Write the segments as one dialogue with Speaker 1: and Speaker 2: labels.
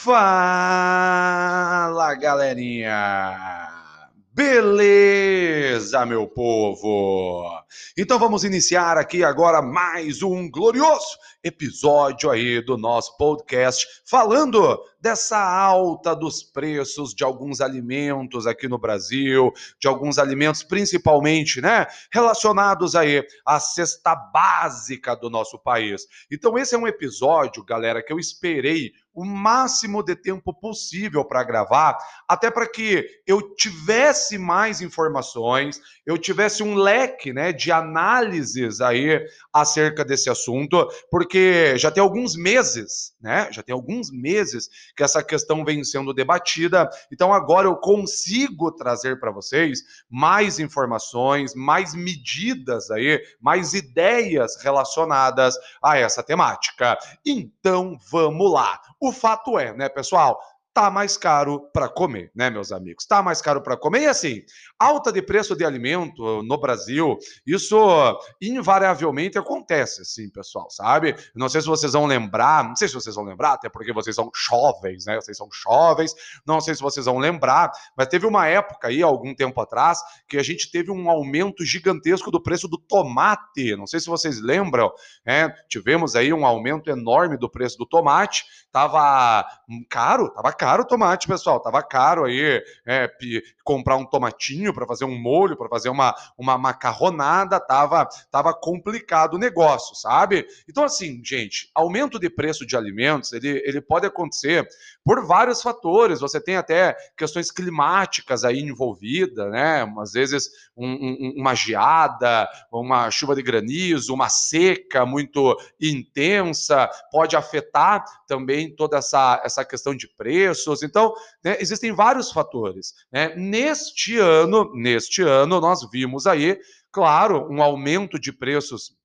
Speaker 1: Fala, galerinha! Beleza, meu povo? Então vamos iniciar aqui agora mais um glorioso episódio aí do nosso podcast, falando dessa alta dos preços de alguns alimentos aqui no Brasil, de alguns alimentos principalmente, né, relacionados aí à cesta básica do nosso país. Então esse é um episódio, galera, que eu esperei o máximo de tempo possível para gravar, até para que eu tivesse mais informações, eu tivesse um leque, né, de análises aí acerca desse assunto, porque já tem alguns meses, né, já tem alguns meses que essa questão vem sendo debatida. Então agora eu consigo trazer para vocês mais informações, mais medidas aí, mais ideias relacionadas a essa temática. Então vamos lá. O fato é, né, pessoal? tá mais caro para comer, né, meus amigos? Tá mais caro para comer. E assim, alta de preço de alimento no Brasil, isso invariavelmente acontece, assim, pessoal, sabe? Não sei se vocês vão lembrar, não sei se vocês vão lembrar, até porque vocês são jovens, né? Vocês são jovens, não sei se vocês vão lembrar, mas teve uma época aí, algum tempo atrás, que a gente teve um aumento gigantesco do preço do tomate. Não sei se vocês lembram, né? Tivemos aí um aumento enorme do preço do tomate, tava caro, tava caro o tomate, pessoal. Tava caro aí é, comprar um tomatinho para fazer um molho, para fazer uma, uma macarronada. Tava, tava complicado o negócio, sabe? Então, assim, gente, aumento de preço de alimentos, ele, ele pode acontecer por vários fatores. Você tem até questões climáticas aí envolvidas, né? Às vezes um, um, uma geada, uma chuva de granizo, uma seca muito intensa, pode afetar também toda essa, essa questão de preços. Então, né, existem vários fatores. Né? Neste ano, neste ano, nós vimos aí, claro, um aumento de preços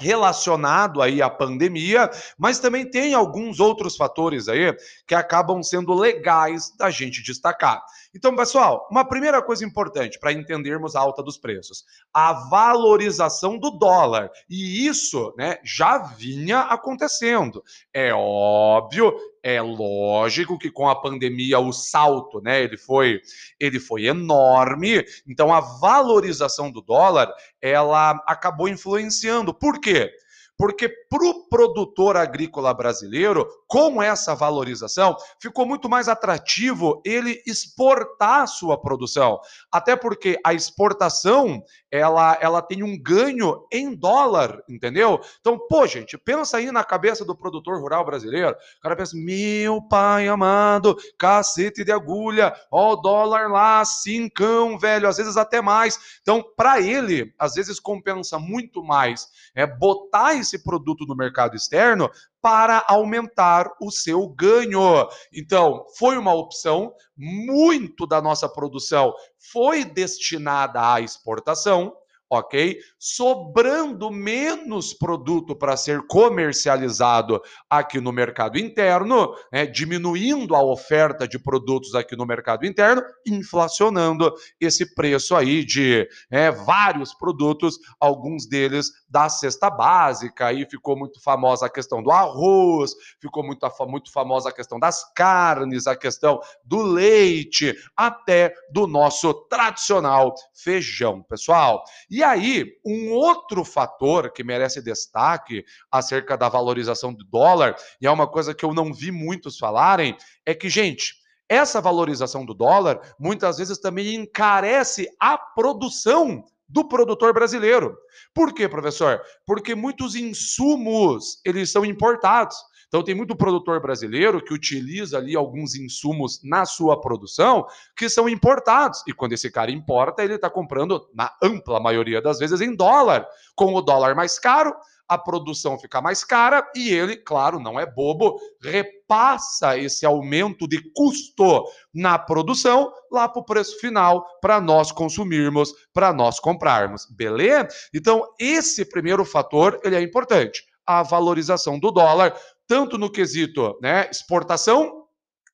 Speaker 1: relacionado aí à pandemia, mas também tem alguns outros fatores aí que acabam sendo legais da gente destacar. Então, pessoal, uma primeira coisa importante para entendermos a alta dos preços, a valorização do dólar. E isso, né, já vinha acontecendo. É óbvio é lógico que com a pandemia o salto, né, ele foi, ele foi enorme. Então a valorização do dólar, ela acabou influenciando. Por quê? Porque para o produtor agrícola brasileiro, com essa valorização, ficou muito mais atrativo ele exportar sua produção. Até porque a exportação ela, ela tem um ganho em dólar, entendeu? Então, pô, gente, pensa aí na cabeça do produtor rural brasileiro. O cara pensa, meu pai amado, cacete de agulha, ó o dólar lá, cincão, velho, às vezes até mais. Então, para ele, às vezes compensa muito mais é botar esse produto no mercado externo para aumentar o seu ganho. Então, foi uma opção, muito da nossa produção foi destinada à exportação ok? Sobrando menos produto para ser comercializado aqui no mercado interno, né? diminuindo a oferta de produtos aqui no mercado interno, inflacionando esse preço aí de é, vários produtos, alguns deles da cesta básica. Aí ficou muito famosa a questão do arroz, ficou muito, muito famosa a questão das carnes, a questão do leite, até do nosso tradicional feijão, pessoal. E e aí, um outro fator que merece destaque acerca da valorização do dólar, e é uma coisa que eu não vi muitos falarem, é que, gente, essa valorização do dólar muitas vezes também encarece a produção do produtor brasileiro. Por quê, professor? Porque muitos insumos, eles são importados. Então tem muito produtor brasileiro que utiliza ali alguns insumos na sua produção que são importados. E quando esse cara importa, ele está comprando, na ampla maioria das vezes, em dólar. Com o dólar mais caro, a produção fica mais cara e ele, claro, não é bobo, repassa esse aumento de custo na produção lá para o preço final para nós consumirmos, para nós comprarmos, beleza? Então, esse primeiro fator ele é importante, a valorização do dólar tanto no quesito né, exportação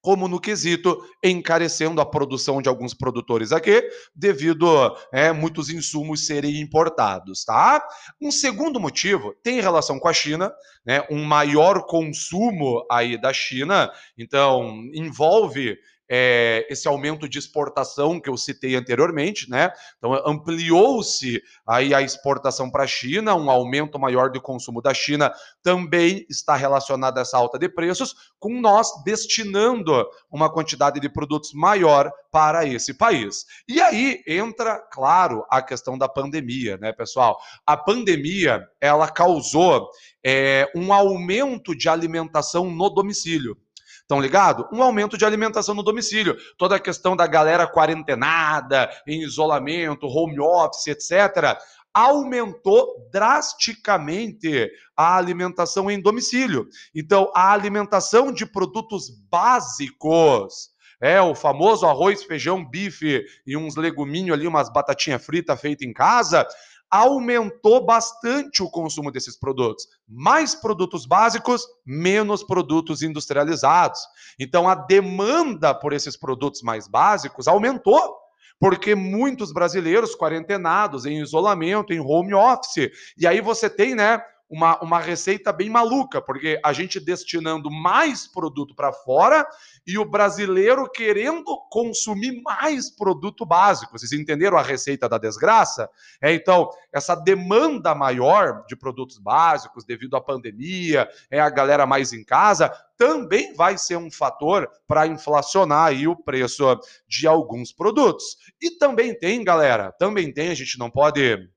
Speaker 1: como no quesito encarecendo a produção de alguns produtores aqui, devido a é, muitos insumos serem importados, tá? Um segundo motivo tem relação com a China, né? Um maior consumo aí da China, então envolve é, esse aumento de exportação que eu citei anteriormente, né? Então ampliou-se aí a exportação para a China, um aumento maior de consumo da China também está relacionado a essa alta de preços, com nós destinando uma quantidade de produtos maior para esse país. E aí entra, claro, a questão da pandemia, né, pessoal? A pandemia ela causou é, um aumento de alimentação no domicílio. Estão ligado? Um aumento de alimentação no domicílio. Toda a questão da galera quarentenada, em isolamento, home office, etc., aumentou drasticamente a alimentação em domicílio. Então, a alimentação de produtos básicos, é o famoso arroz, feijão, bife e uns leguminhos ali, umas batatinhas fritas feitas em casa, aumentou bastante o consumo desses produtos. Mais produtos básicos, menos produtos industrializados. Então a demanda por esses produtos mais básicos aumentou. Porque muitos brasileiros quarentenados, em isolamento, em home office. E aí você tem, né, uma, uma receita bem maluca, porque a gente destinando mais produto para fora e o brasileiro querendo consumir mais produto básico. Vocês entenderam a receita da desgraça? É, então, essa demanda maior de produtos básicos devido à pandemia, é a galera mais em casa, também vai ser um fator para inflacionar aí o preço de alguns produtos. E também tem, galera, também tem, a gente não pode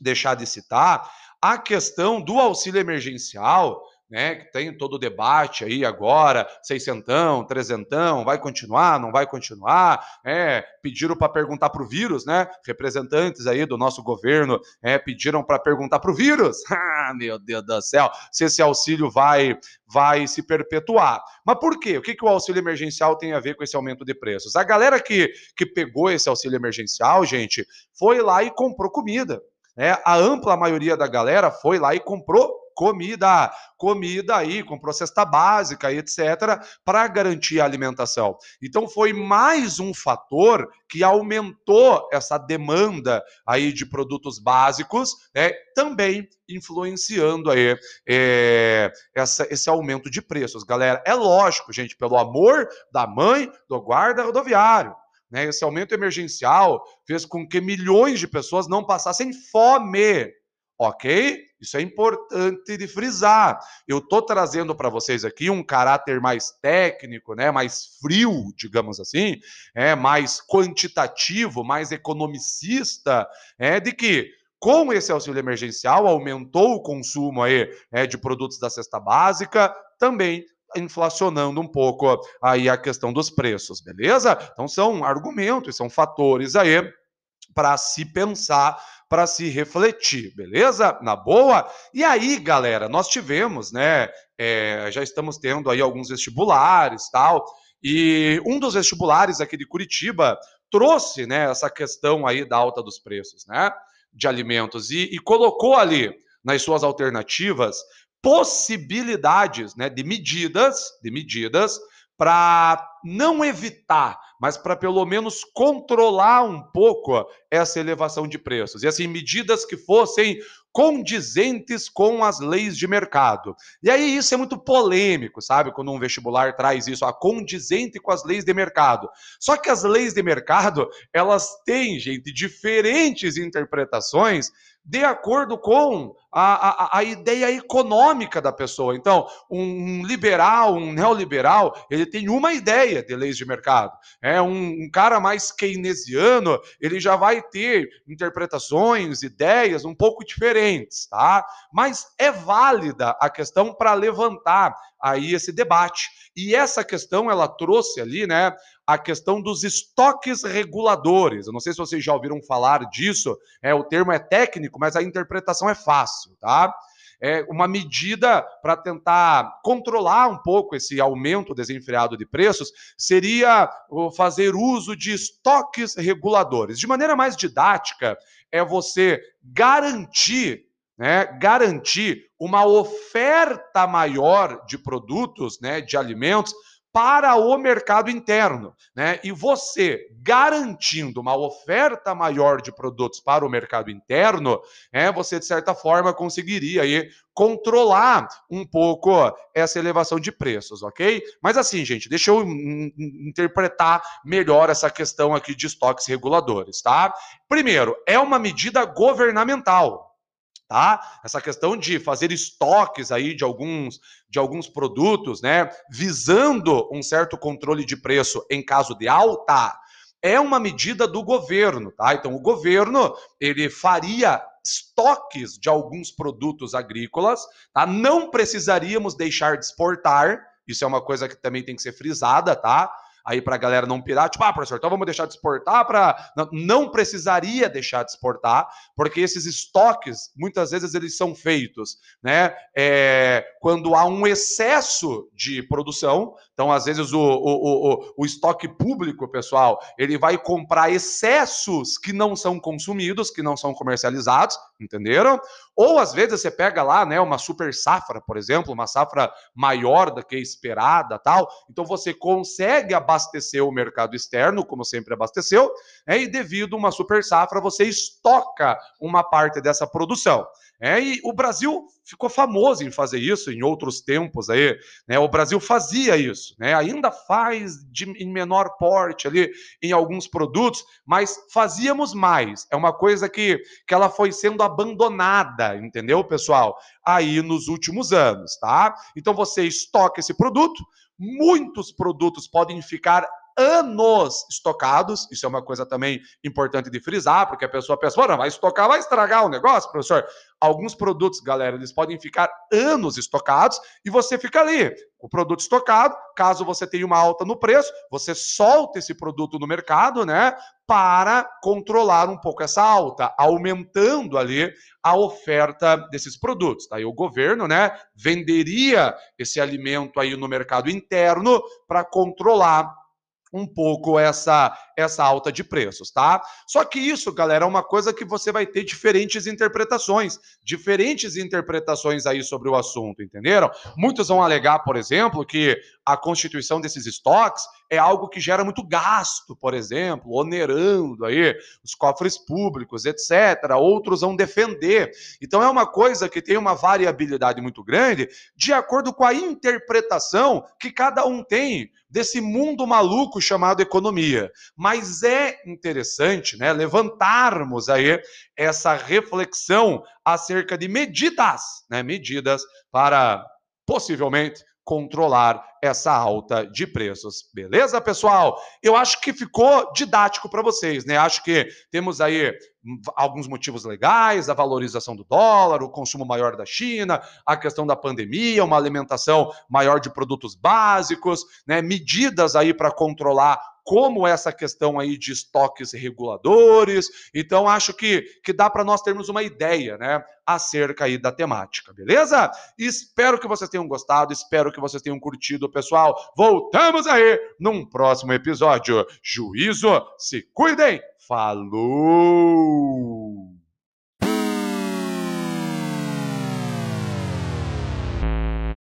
Speaker 1: deixar de citar a questão do auxílio emergencial, né, que tem todo o debate aí agora, seiscentão, trezentão, vai continuar, não vai continuar, é, pediram para perguntar para o vírus, né, representantes aí do nosso governo é, pediram para perguntar para o vírus, ah, meu Deus do céu, se esse auxílio vai, vai se perpetuar. Mas por quê? O que, que o auxílio emergencial tem a ver com esse aumento de preços? A galera que, que pegou esse auxílio emergencial, gente, foi lá e comprou comida, né? A ampla maioria da galera foi lá e comprou comida, comida aí, comprou cesta básica etc, para garantir a alimentação. Então foi mais um fator que aumentou essa demanda aí de produtos básicos, né, também influenciando aí é, essa, esse aumento de preços. Galera, é lógico, gente, pelo amor da mãe do guarda rodoviário, né? Esse aumento emergencial fez com que milhões de pessoas não passassem fome. Ok? Isso é importante de frisar. Eu estou trazendo para vocês aqui um caráter mais técnico, né, mais frio, digamos assim, é mais quantitativo, mais economicista, é de que com esse auxílio emergencial aumentou o consumo aí, é, de produtos da cesta básica, também inflacionando um pouco aí a questão dos preços, beleza? Então são argumentos, são fatores aí para se pensar, para se refletir, beleza? Na boa? E aí, galera, nós tivemos, né? É, já estamos tendo aí alguns vestibulares tal. E um dos vestibulares aqui de Curitiba trouxe, né, essa questão aí da alta dos preços, né, de alimentos e, e colocou ali nas suas alternativas possibilidades né, de medidas, de medidas para não evitar, mas para pelo menos controlar um pouco essa elevação de preços. E assim, medidas que fossem condizentes com as leis de mercado. E aí isso é muito polêmico, sabe? Quando um vestibular traz isso, a condizente com as leis de mercado. Só que as leis de mercado, elas têm, gente, diferentes interpretações de acordo com a, a, ideia econômica da pessoa. Então, um liberal, um neoliberal, ele tem uma ideia de leis de mercado. É um, um cara mais keynesiano, ele já vai ter interpretações, ideias um pouco diferentes, tá? Mas é válida a questão para levantar aí esse debate. E essa questão ela trouxe ali, né, a questão dos estoques reguladores. Eu não sei se vocês já ouviram falar disso, é o termo é técnico, mas a interpretação é fácil, tá? É uma medida para tentar controlar um pouco esse aumento desenfreado de preços seria fazer uso de estoques reguladores. De maneira mais didática, é você garantir né, garantir uma oferta maior de produtos, né, de alimentos, para o mercado interno, né? E você garantindo uma oferta maior de produtos para o mercado interno, é, você de certa forma conseguiria aí controlar um pouco essa elevação de preços, ok? Mas assim, gente, deixa eu interpretar melhor essa questão aqui de estoques reguladores, tá? Primeiro, é uma medida governamental, tá? Essa questão de fazer estoques aí de alguns de alguns produtos, né, visando um certo controle de preço em caso de alta, é uma medida do governo, tá? Então o governo, ele faria estoques de alguns produtos agrícolas, tá? Não precisaríamos deixar de exportar, isso é uma coisa que também tem que ser frisada, tá? Aí para a galera não pirar, tipo, ah, professor, então vamos deixar de exportar para. Não, precisaria deixar de exportar, porque esses estoques, muitas vezes, eles são feitos, né? É, quando há um excesso de produção, então, às vezes, o, o, o, o estoque público, pessoal, ele vai comprar excessos que não são consumidos, que não são comercializados, entenderam? Ou às vezes você pega lá, né, uma super safra, por exemplo, uma safra maior do que esperada, tal. Então você consegue abastecer o mercado externo, como sempre abasteceu, né, e devido a uma super safra você estoca uma parte dessa produção. É, e o Brasil ficou famoso em fazer isso em outros tempos aí, né? O Brasil fazia isso, né? Ainda faz de, em menor porte ali em alguns produtos, mas fazíamos mais. É uma coisa que, que ela foi sendo abandonada, entendeu, pessoal? Aí nos últimos anos, tá? Então você estoca esse produto, muitos produtos podem ficar anos estocados. Isso é uma coisa também importante de frisar, porque a pessoa pensa, não, vai estocar, vai estragar o negócio, professor. Alguns produtos, galera, eles podem ficar anos estocados e você fica ali, o produto estocado. Caso você tenha uma alta no preço, você solta esse produto no mercado, né, para controlar um pouco essa alta, aumentando ali a oferta desses produtos. Aí o governo, né, venderia esse alimento aí no mercado interno para controlar um pouco essa essa alta de preços, tá? Só que isso, galera, é uma coisa que você vai ter diferentes interpretações, diferentes interpretações aí sobre o assunto, entenderam? Muitos vão alegar, por exemplo, que a constituição desses estoques é algo que gera muito gasto, por exemplo, onerando aí os cofres públicos, etc. Outros vão defender. Então é uma coisa que tem uma variabilidade muito grande de acordo com a interpretação que cada um tem desse mundo maluco chamado economia. Mas é interessante, né, levantarmos aí essa reflexão acerca de medidas, né, medidas para possivelmente controlar essa alta de preços. Beleza, pessoal? Eu acho que ficou didático para vocês, né? Acho que temos aí alguns motivos legais, a valorização do dólar, o consumo maior da China, a questão da pandemia, uma alimentação maior de produtos básicos, né? Medidas aí para controlar como essa questão aí de estoques reguladores. Então, acho que, que dá para nós termos uma ideia, né, acerca aí da temática, beleza? Espero que vocês tenham gostado, espero que vocês tenham curtido, pessoal. Voltamos aí num próximo episódio. Juízo, se cuidem. Falou!